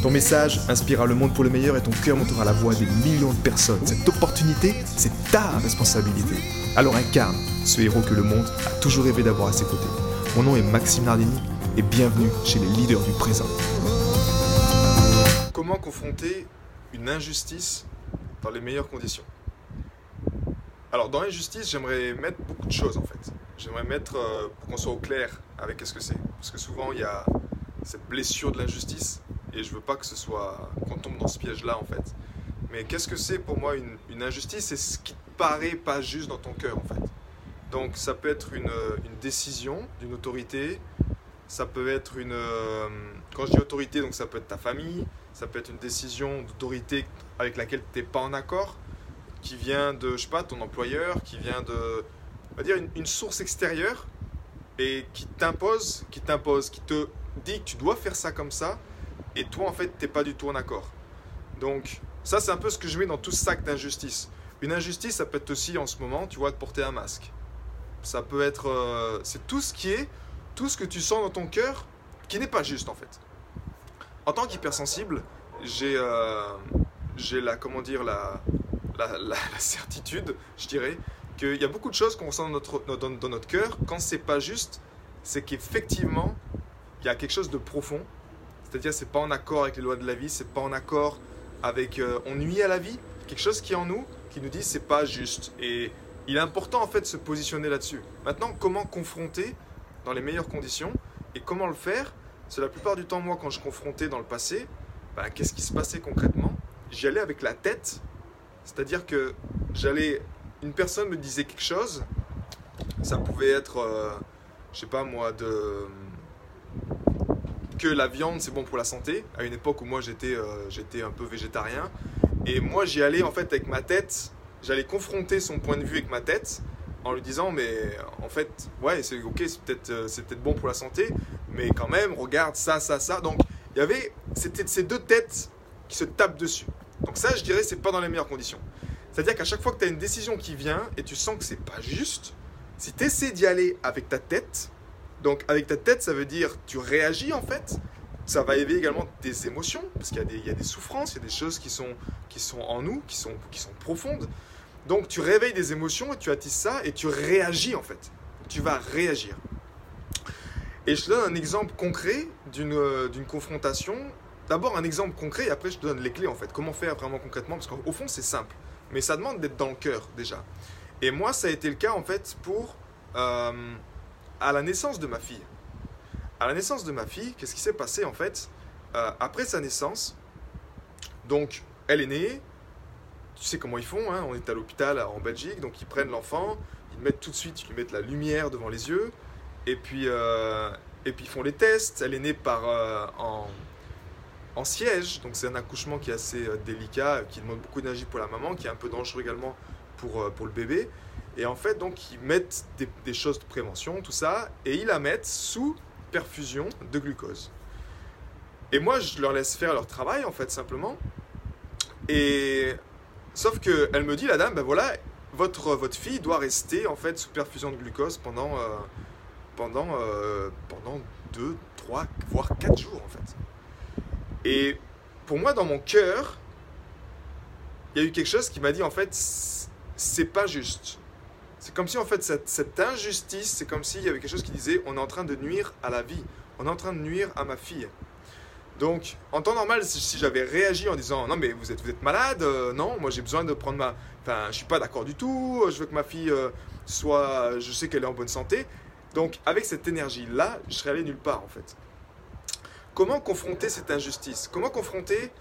Ton message inspirera le monde pour le meilleur et ton cœur montera la voix des millions de personnes. Cette opportunité, c'est ta responsabilité. Alors incarne ce héros que le monde a toujours rêvé d'avoir à ses côtés. Mon nom est Maxime Nardini et bienvenue chez les leaders du présent. Comment confronter une injustice dans les meilleures conditions? Alors dans l'injustice, j'aimerais mettre beaucoup de choses en fait. J'aimerais mettre, euh, pour qu'on soit au clair avec ce que c'est. Parce que souvent il y a cette blessure de l'injustice et je veux pas que ce soit qu'on tombe dans ce piège-là en fait. Mais qu'est-ce que c'est pour moi une, injustice? C'est ce qui te paraît pas juste dans ton cœur en fait. Donc ça peut être une, une décision d'une autorité, ça peut être une... euh, quand je dis autorité, donc ça peut être ta famille, ça peut être une décision d'autorité avec laquelle tu n'es pas en accord, qui vient de, je sais pas, ton employeur, qui vient de, on va dire, une, une source extérieure et qui t'impose, qui t'impose, qui te dit que tu dois faire ça comme ça, et toi en fait t'es pas du tout en accord. Donc ça c'est un peu ce que je mets dans tout sac d'injustice. Une injustice ça peut être aussi en ce moment, tu vois, de porter un masque. Ça peut être, euh, c'est tout ce qui est, tout ce que tu sens dans ton cœur qui n'est pas juste en fait. En tant qu'hypersensible, j'ai, euh, j'ai la, comment dire, la, la, la- la certitude, je dirais, qu'il y a beaucoup de choses qu'on ressent dans notre, dans, dans notre cœur. Quand c'est pas juste, c'est qu'effectivement, il y a quelque chose de profond. C'est-à-dire, c'est pas en accord avec les lois de la vie, c'est pas en accord avec. euh, on nuit à la vie. Quelque chose qui est en nous, qui nous dit c'est pas juste. Et il est important en fait de se positionner là-dessus. Maintenant, comment confronter dans les meilleures conditions et comment le faire? C'est la plupart du temps, moi, quand je confrontais dans le passé, ben, qu'est-ce qui se passait concrètement? J'y allais avec la tête. C'est-à-dire que j'allais. Une personne me disait quelque chose. Ça pouvait être, euh, je sais pas moi, de que la viande c'est bon pour la santé, à une époque où moi j'étais euh, j'étais un peu végétarien. Et moi j'y allais en fait avec ma tête, j'allais confronter son point de vue avec ma tête en lui disant mais en fait ouais c'est ok c'est peut-être euh, c'est peut-être bon pour la santé, mais quand même regarde ça ça ça. Donc il y avait c'était ces deux têtes qui se tapent dessus. Donc ça je dirais c'est pas dans les meilleures conditions. C'est-à-dire qu'à chaque fois que tu as une décision qui vient et tu sens que c'est pas juste, si tu essaies d'y aller avec ta tête, donc avec ta tête, ça veut dire tu réagis en fait. Ça va éveiller également des émotions, parce qu'il y, y a des souffrances, il y a des choses qui sont, qui sont en nous, qui sont, qui sont profondes. Donc tu réveilles des émotions et tu attises ça et tu réagis en fait. Tu vas réagir. Et je te donne un exemple concret d'une euh, confrontation. D'abord un exemple concret et après je te donne les clés en fait. Comment faire vraiment concrètement? Parce qu'au fond c'est simple. Mais ça demande d'être dans le cœur déjà. Et moi ça a été le cas en fait pour... euh, à la naissance de ma fille. À la naissance de ma fille, qu'est-ce qui s'est passé en fait Euh, Après sa naissance, donc elle est née, tu sais comment ils font, hein, on est à l'hôpital en Belgique, donc ils prennent l'enfant, ils mettent tout de suite, ils mettent la lumière devant les yeux, et puis, euh, et puis ils font les tests. Elle est née par, euh, en, en siège, donc c'est un accouchement qui est assez délicat, qui demande beaucoup d'énergie pour la maman, qui est un peu dangereux également pour, pour le bébé. Et en fait, donc, ils mettent des, choses de prévention, tout ça, et ils la mettent sous perfusion de glucose. Et moi, je leur laisse faire leur travail, en fait, simplement. Et sauf que elle me dit, la dame, ben voilà, votre, votre fille doit rester, en fait, sous perfusion de glucose pendant, euh, pendant, euh, pendant 2, 3, voire 4 jours, en fait. Et pour moi, dans mon cœur, il y a eu quelque chose qui m'a dit, en fait, c'est pas juste. C'est comme si en fait cette, injustice, c'est comme s'il y avait quelque chose qui disait on est en train de nuire à la vie, on est en train de nuire à ma fille. Donc en temps normal, si, j'avais réagi en disant non mais vous êtes, vous êtes malade, euh, non, moi j'ai besoin de prendre ma... Enfin je suis pas d'accord du tout, je veux que ma fille euh, soit... Je sais qu'elle est en bonne santé. Donc avec cette énergie-là, je serais allé nulle part en fait. Comment confronter cette injustice? Comment confronter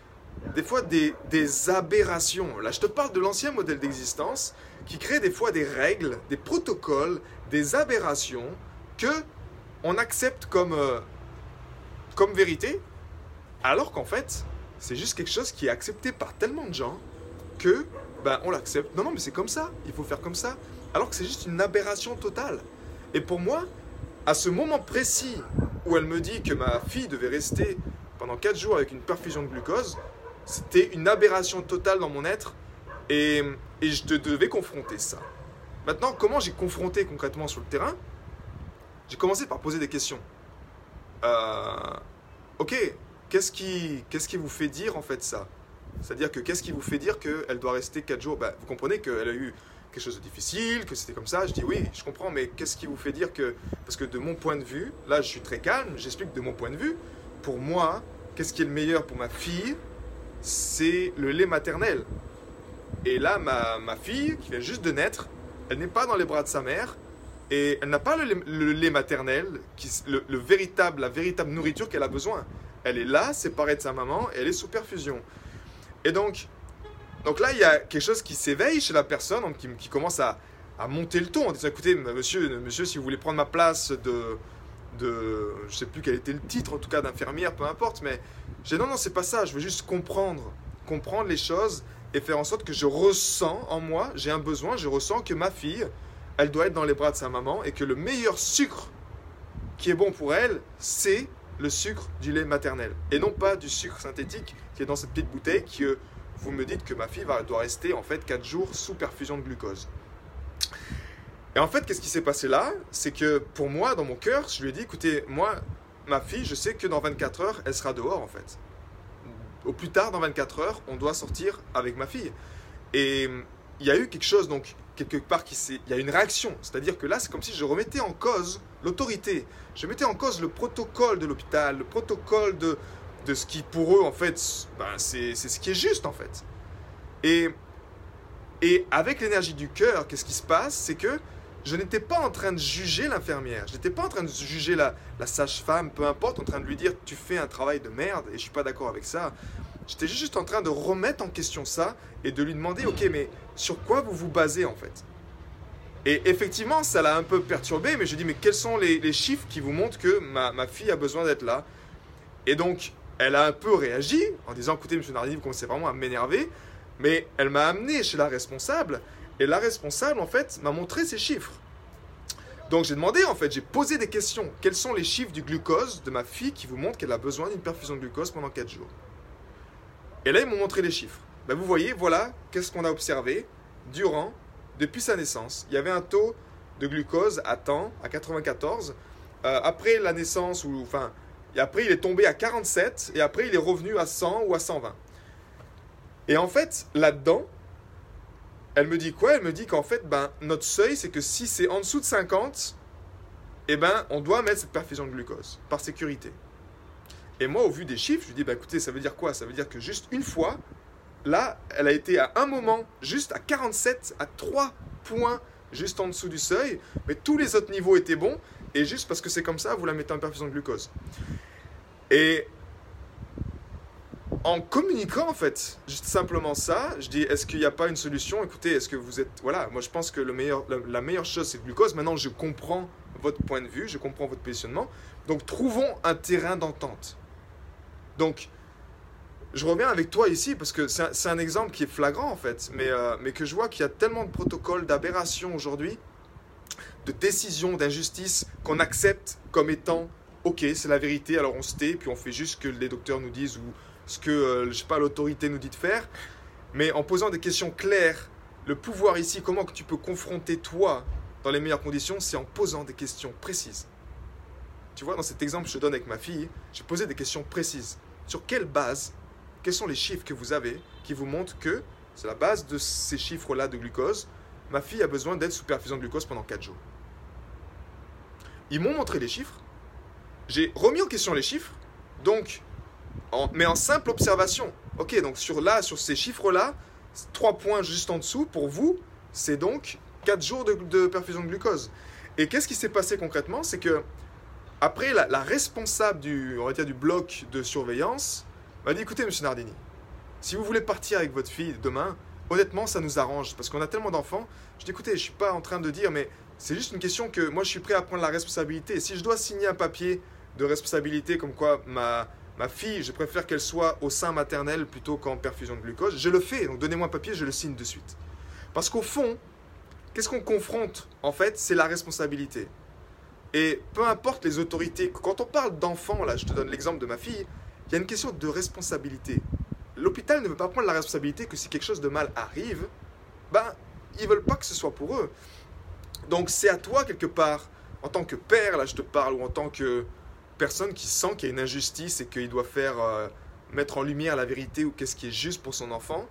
des fois des aberrations? Là je te parle de l'ancien modèle d'existence qui crée des fois des règles, des protocoles, des aberrations que on accepte comme, euh, comme vérité, alors qu'en fait, c'est juste quelque chose qui est accepté par tellement de gens que ben, on l'accepte. Non, non, mais c'est comme ça, il faut faire comme ça. Alors que c'est juste une aberration totale. Et pour moi, à ce moment précis où elle me dit que ma fille devait rester pendant 4 jours avec une perfusion de glucose, c'était une aberration totale dans mon être et, je devais confronter ça. Maintenant, comment j'ai confronté concrètement sur le terrain? J'ai commencé par poser des questions. Euh, ok, qu'est-ce qui, qu'est-ce qui vous fait dire en fait ça? C'est-à-dire que qu'est-ce qui vous fait dire qu'elle doit rester 4 jours? Bah, Vous comprenez qu'elle a eu quelque chose de difficile, que c'était comme ça. Je dis oui, je comprends, mais qu'est-ce qui vous fait dire que... Parce que de mon point de vue, là je suis très calme, j'explique de mon point de vue, pour moi, qu'est-ce qui est le meilleur pour ma fille C'est le lait maternel. Et là, ma, ma fille, qui vient juste de naître, elle n'est pas dans les bras de sa mère et elle n'a pas le lait, maternel, qui, le, véritable, la véritable nourriture qu'elle a besoin. Elle est là, séparée de sa maman, et elle est sous perfusion. Et donc, donc là, il y a quelque chose qui s'éveille chez la personne, qui, commence à, monter le ton en disant écoutez, monsieur, monsieur, si vous voulez prendre ma place de, de je sais plus quel était le titre, en tout cas d'infirmière, peu importe, mais j'ai non, non, c'est pas ça, je veux juste comprendre, comprendre les choses et faire en sorte que je ressens en moi, j'ai un besoin, je ressens que ma fille, elle doit être dans les bras de sa maman et que le meilleur sucre qui est bon pour elle, c'est le sucre du lait maternel et non pas du sucre synthétique qui est dans cette petite bouteille que vous me dites que ma fille va, doit rester en fait 4 jours sous perfusion de glucose. Et en fait, qu'est-ce qui s'est passé là? C'est que pour moi, dans mon cœur, je lui ai dit écoutez, moi, ma fille, je sais que dans 24 heures, elle sera dehors en fait au plus tard, dans 24 heures, on doit sortir avec ma fille. Et il y a eu quelque chose, donc, quelque part, qui. Il y a une réaction. C'est-à-dire que là, c'est comme si je remettais en cause l'autorité. Je mettais en cause le protocole de l'hôpital, le protocole de, de ce qui, pour eux, en fait, ben, c'est ce qui est juste, en fait. Et, et avec l'énergie du cœur, qu'est-ce qui se passe? C'est que je n'étais pas en train de juger l'infirmière, je n'étais pas en train de juger la, sage-femme, peu importe, en train de lui dire tu fais un travail de merde et je suis pas d'accord avec ça. J'étais juste en train de remettre en question ça et de lui demander ok mais sur quoi vous vous basez en fait? Et effectivement ça l'a un peu perturbé mais je dis mais quels sont les, chiffres qui vous montrent que ma, fille a besoin d'être là? Et donc elle a un peu réagi en disant écoutez monsieur Nardini vous commencez vraiment à m'énerver mais elle m'a amené chez la responsable et la responsable, en fait, m'a montré ces chiffres. Donc j'ai demandé, en fait, j'ai posé des questions. Quels sont les chiffres du glucose de ma fille qui vous montrent qu'elle a besoin d'une perfusion de glucose pendant 4 jours? Et là, ils m'ont montré les chiffres. Ben, vous voyez, voilà, qu'est-ce qu'on a observé durant, depuis sa naissance. Il y avait un taux de glucose à temps, à 94. Euh, après la naissance, ou enfin, et après il est tombé à 47, et après il est revenu à 100 ou à 120. Et en fait, là-dedans, elle me dit quoi? Elle me dit qu'en fait, ben, notre seuil, c'est que si c'est en dessous de 50, eh ben, on doit mettre cette perfusion de glucose, par sécurité. Et moi, au vu des chiffres, je lui dis, bah, écoutez, ça veut dire quoi? Ça veut dire que juste une fois, là, elle a été à un moment, juste à 47, à 3 points, juste en dessous du seuil, mais tous les autres niveaux étaient bons, et juste parce que c'est comme ça, vous la mettez en perfusion de glucose. Et en communiquant en fait, juste simplement ça, je dis est-ce qu'il n'y a pas une solution? Écoutez, est-ce que vous êtes voilà, moi je pense que la, meilleure chose c'est le glucose. Maintenant, je comprends votre point de vue, je comprends votre positionnement. Donc trouvons un terrain d'entente. Donc je reviens avec toi ici parce que c'est un, exemple qui est flagrant en fait, mais, euh, mais que je vois qu'il y a tellement de protocoles d'aberration aujourd'hui, de décisions, d'injustices qu'on accepte comme étant ok, c'est la vérité, alors on se tait, puis on fait juste ce que les docteurs nous disent ou ce que, euh, je pas, l'autorité nous dit de faire, mais en posant des questions claires, le pouvoir ici, comment que tu peux confronter toi dans les meilleures conditions, c'est en posant des questions précises. Tu vois, dans cet exemple que je donne avec ma fille, j'ai posé des questions précises. Sur quelle base, quels sont les chiffres que vous avez qui vous montrent que, c'est la base de ces chiffres-là de glucose, ma fille a besoin d'être sous perfusion de glucose pendant 4 jours. Ils m'ont montré les chiffres, j'ai remis en question les chiffres, donc mais en simple observation. Ok, donc sur là, sur ces chiffres-là, 3 points juste en dessous, pour vous, c'est donc 4 jours de, perfusion de glucose. Et qu'est-ce qui s'est passé concrètement? C'est que, après, la, responsable du, on va dire, du bloc de surveillance m'a dit écoutez, monsieur Nardini, si vous voulez partir avec votre fille demain, honnêtement, ça nous arrange parce qu'on a tellement d'enfants. Je dis écoutez, je ne suis pas en train de dire, mais c'est juste une question que moi, je suis prêt à prendre la responsabilité. Si je dois signer un papier de responsabilité comme quoi ma ma fille, je préfère qu'elle soit au sein maternel plutôt qu'en perfusion de glucose, je le fais. Donc donnez-moi un papier, je le signe de suite. Parce qu'au fond, qu'est-ce qu'on confronte En fait, c'est la responsabilité. Et peu importe les autorités, quand on parle d'enfants, là, je te donne l'exemple de ma fille, il y a une question de responsabilité. L'hôpital ne veut pas prendre la responsabilité que si quelque chose de mal arrive, ben, ils veulent pas que ce soit pour eux. Donc c'est à toi quelque part, en tant que père, là je te parle, ou en tant que personne qui sent qu'il y a une injustice et qu'il doit faire euh, mettre en lumière la vérité ou qu'est-ce qui est juste pour son enfant,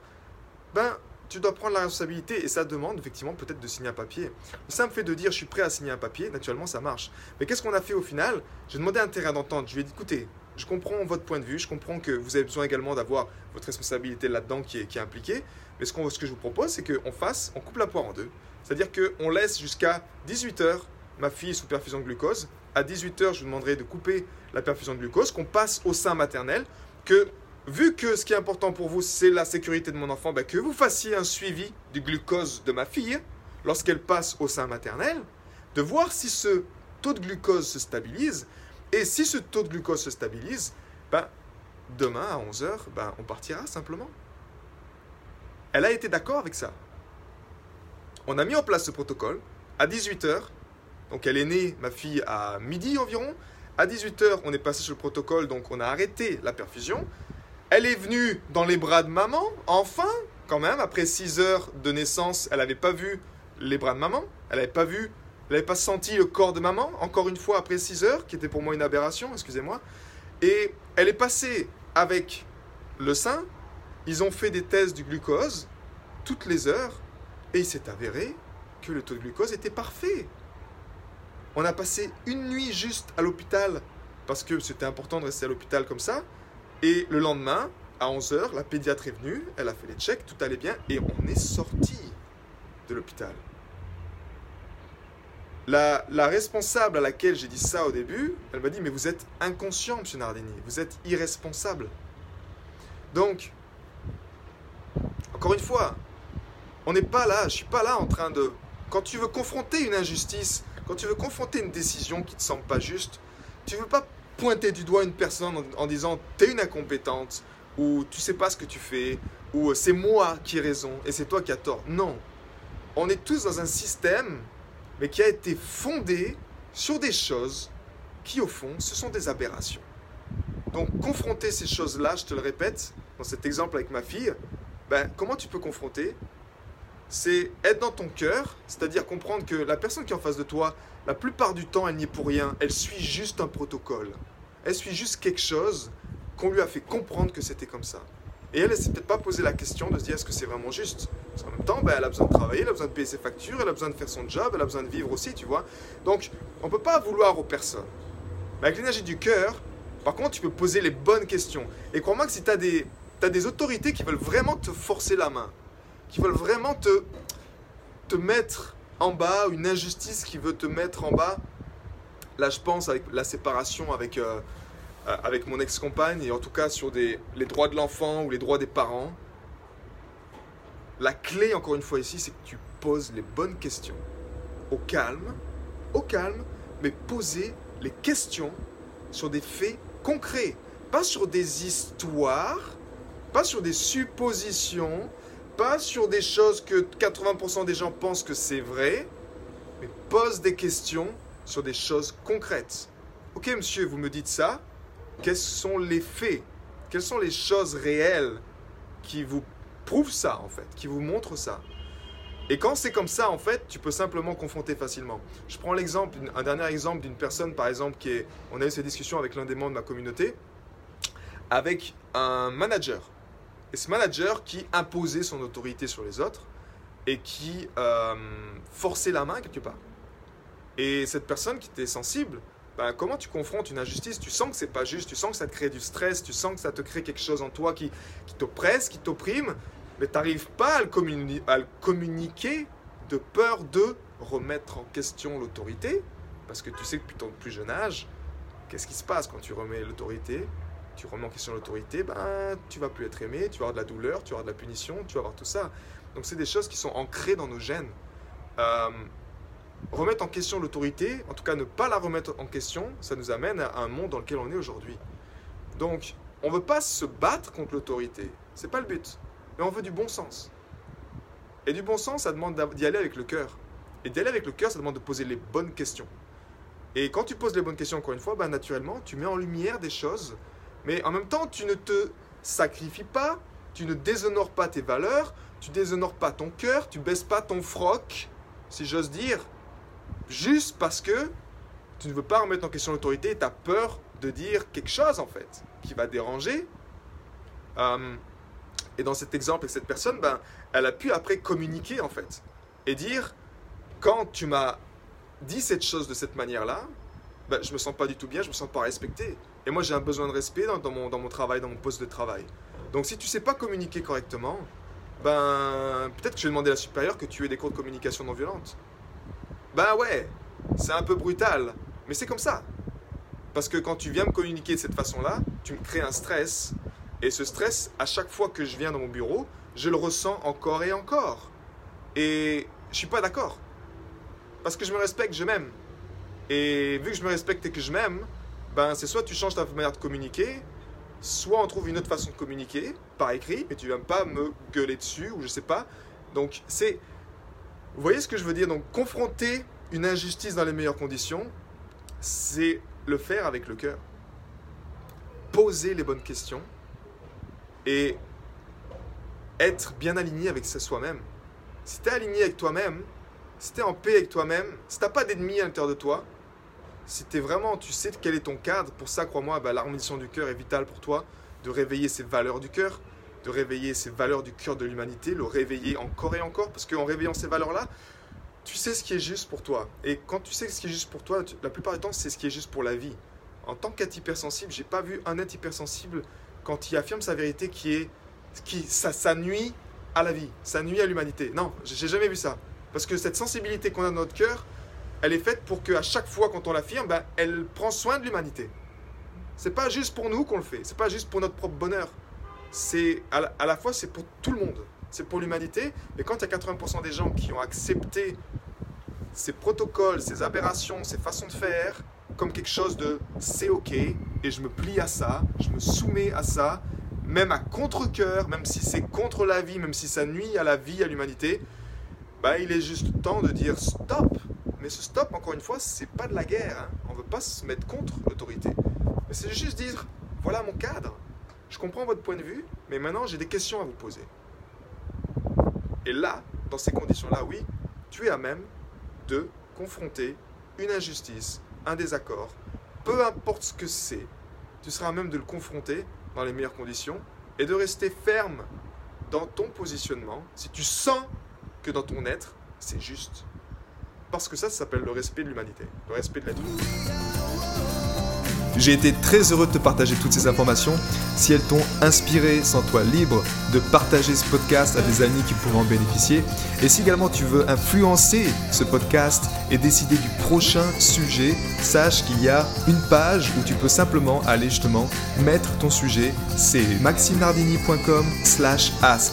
ben tu dois prendre la responsabilité et ça demande effectivement peut-être de signer un papier. Le simple fait de dire je suis prêt à signer un papier, naturellement ça marche. Mais qu'est-ce qu'on a fait au final? J'ai demandé un terrain d'entente. Je lui ai dit écoutez, je comprends votre point de vue, je comprends que vous avez besoin également d'avoir votre responsabilité là-dedans qui est, impliquée. Mais ce, ce que je vous propose, c'est qu'on fasse, on coupe la poire en deux. C'est-à-dire qu'on laisse jusqu'à 18h ma fille sous perfusion de glucose. À 18h, je vous demanderai de couper la perfusion de glucose, qu'on passe au sein maternel, que vu que ce qui est important pour vous, c'est la sécurité de mon enfant, ben, que vous fassiez un suivi du glucose de ma fille lorsqu'elle passe au sein maternel, de voir si ce taux de glucose se stabilise. Et si ce taux de glucose se stabilise, ben, demain à 11h, ben, on partira simplement. Elle a été d'accord avec ça. On a mis en place ce protocole à 18h. Donc elle est née, ma fille, à midi environ. À 18h, on est passé sur le protocole, donc on a arrêté la perfusion. Elle est venue dans les bras de maman, enfin, quand même, après 6 heures de naissance, elle n'avait pas vu les bras de maman, elle n'avait pas vu, elle n'avait pas senti le corps de maman, encore une fois, après 6 heures, qui était pour moi une aberration, excusez-moi. Et elle est passée avec le sein, ils ont fait des tests du glucose toutes les heures, et il s'est avéré que le taux de glucose était parfait. On a passé une nuit juste à l'hôpital, parce que c'était important de rester à l'hôpital comme ça, et le lendemain, à 11h, la pédiatre est venue, elle a fait les checks, tout allait bien, et on est sorti de l'hôpital. La, responsable à laquelle j'ai dit ça au début, elle m'a dit, mais vous êtes inconscient, monsieur Nardini, vous êtes irresponsable. Donc, encore une fois, on n'est pas là, je ne suis pas là en train de... Quand tu veux confronter une injustice, quand tu veux confronter une décision qui ne te semble pas juste, tu ne veux pas pointer du doigt une personne en, disant t'es une incompétente ou tu sais pas ce que tu fais ou c'est moi qui ai raison et c'est toi qui as tort. Non. On est tous dans un système mais qui a été fondé sur des choses qui au fond ce sont des aberrations. Donc confronter ces choses-là, je te le répète, dans cet exemple avec ma fille, ben, comment tu peux confronter C'est être dans ton cœur, c'est-à-dire comprendre que la personne qui est en face de toi, la plupart du temps, elle n'y est pour rien. Elle suit juste un protocole. Elle suit juste quelque chose qu'on lui a fait comprendre que c'était comme ça. Et elle, elle s'est peut-être pas posé la question de se dire est-ce que c'est vraiment juste? Parce qu'en même temps, ben, elle a besoin de travailler, elle a besoin de payer ses factures, elle a besoin de faire son job, elle a besoin de vivre aussi, tu vois. Donc, on ne peut pas vouloir aux personnes. Mais avec l'énergie du cœur, par contre, tu peux poser les bonnes questions. Et crois-moi que si tu as des, autorités qui veulent vraiment te forcer la main, qui veulent vraiment te, te mettre en bas, une injustice qui veut te mettre en bas. Là, je pense avec la séparation avec, euh, euh, avec mon ex-compagne, et en tout cas sur des, les droits de l'enfant ou les droits des parents. La clé, encore une fois ici, c'est que tu poses les bonnes questions. Au calme, au calme, mais poser les questions sur des faits concrets. Pas sur des histoires, pas sur des suppositions, pas sur des choses que 80% des gens pensent que c'est vrai, mais pose des questions sur des choses concrètes. Ok monsieur, vous me dites ça, quels sont les faits? Quelles sont les choses réelles qui vous prouvent ça en fait, qui vous montrent ça? Et quand c'est comme ça, en fait, tu peux simplement confronter facilement. Je prends l'exemple, un dernier exemple d'une personne, par exemple, qui est, on a eu cette discussion avec l'un des membres de ma communauté, avec un manager et ce manager qui imposait son autorité sur les autres et qui euh, forçait la main quelque part. Et cette personne qui était sensible, ben, comment tu confrontes une injustice? Tu sens que c'est pas juste, tu sens que ça te crée du stress, tu sens que ça te crée quelque chose en toi qui, qui t'oppresse, qui t'opprime, mais tu n'arrives pas à le, à le communiquer de peur de remettre en question l'autorité, parce que tu sais que depuis ton plus jeune âge, qu'est-ce qui se passe quand tu remets l'autorité? Tu remets en question l'autorité, ben, tu vas plus être aimé, tu vas avoir de la douleur, tu vas avoir de la punition, tu vas avoir tout ça. Donc c'est des choses qui sont ancrées dans nos gènes. Euh, remettre en question l'autorité, en tout cas ne pas la remettre en question, ça nous amène à un monde dans lequel on est aujourd'hui. Donc, on veut pas se battre contre l'autorité. C'est pas le but. Mais on veut du bon sens. Et du bon sens, ça demande d'y aller avec le cœur. Et d'y aller avec le cœur, ça demande de poser les bonnes questions. Et quand tu poses les bonnes questions, encore une fois, bah, naturellement, tu mets en lumière des choses. Mais en même temps, tu ne te sacrifies pas, tu ne déshonores pas tes valeurs, tu déshonores pas ton cœur, tu baisses pas ton froc, si j'ose dire, juste parce que tu ne veux pas remettre en question l'autorité et tu as peur de dire quelque chose, en fait, qui va déranger. Euh, et dans cet exemple, cette personne, ben, elle a pu après communiquer, en fait, et dire, quand tu m'as dit cette chose de cette manière-là, ben, je me sens pas du tout bien, je me sens pas respecté. Et moi, j'ai un besoin de respect dans, mon, dans mon travail, dans mon poste de travail. Donc, si tu sais pas communiquer correctement, ben, peut-être que je vais demander à la supérieure que tu aies des cours de communication non violente. Ben ouais, c'est un peu brutal, mais c'est comme ça. Parce que quand tu viens me communiquer de cette façon-là, tu me crées un stress. Et ce stress, à chaque fois que je viens dans mon bureau, je le ressens encore et encore. Et je suis pas d'accord. Parce que je me respecte, je m'aime. Et vu que je me respecte et que je m'aime, ben c'est soit tu changes ta manière de communiquer, soit on trouve une autre façon de communiquer, par écrit, mais tu viens pas me gueuler dessus, ou je sais pas. Donc c'est... Vous voyez ce que je veux dire? Donc confronter une injustice dans les meilleures conditions, c'est le faire avec le cœur. Poser les bonnes questions et être bien aligné avec soi-même. Si tu es aligné avec toi-même, si tu es en paix avec toi-même, si tu pas d'ennemis à l'intérieur de toi, si vraiment, tu sais quel est ton cadre, pour ça, crois-moi, bah, l'harmonisation du cœur est vitale pour toi, de réveiller ces valeurs du cœur, de réveiller ces valeurs du cœur de l'humanité, le réveiller encore et encore, parce qu'en réveillant ces valeurs-là, tu sais ce qui est juste pour toi. Et quand tu sais ce qui est juste pour toi, la plupart du temps, c'est ce qui est juste pour la vie. En tant qu'être hypersensible, j'ai pas vu un être hypersensible quand il affirme sa vérité qui est qui ça, ça nuit à la vie, ça nuit à l'humanité. Non, j'ai jamais vu ça. Parce que cette sensibilité qu'on a dans notre cœur, elle est faite pour qu'à chaque fois quand on l'affirme, ben, elle prend soin de l'humanité. C'est pas juste pour nous qu'on le fait, c'est pas juste pour notre propre bonheur. C'est à, la fois c'est pour tout le monde c'est pour l'humanité. Mais quand il y a 80% des gens qui ont accepté ces protocoles, ces aberrations, ces façons de faire, comme quelque chose de c'est ok, et je me plie à ça, je me soumets à ça, même à contre-coeur, même si c'est contre la vie, même si ça nuit à la vie, à l'humanité, bah, il est juste temps de dire stop. Mais ce stop, encore une fois, c'est pas de la guerre. Hein. On ne veut pas se mettre contre l'autorité. Mais c'est juste dire voilà mon cadre. Je comprends votre point de vue, mais maintenant j'ai des questions à vous poser. Et là, dans ces conditions-là, oui, tu es à même de confronter une injustice, un désaccord, peu importe ce que c'est, tu seras à même de le confronter dans les meilleures conditions et de rester ferme dans ton positionnement si tu sens que dans ton être, c'est juste. Parce que ça, ça s'appelle le respect de l'humanité, le respect de l'être. J'ai été très heureux de te partager toutes ces informations. Si elles t'ont inspiré, sens-toi libre de partager ce podcast à des amis qui pourraient en bénéficier. Et si également tu veux influencer ce podcast et décider du prochain sujet, sache qu'il y a une page où tu peux simplement aller justement mettre ton sujet. C'est maximardini.com slash ask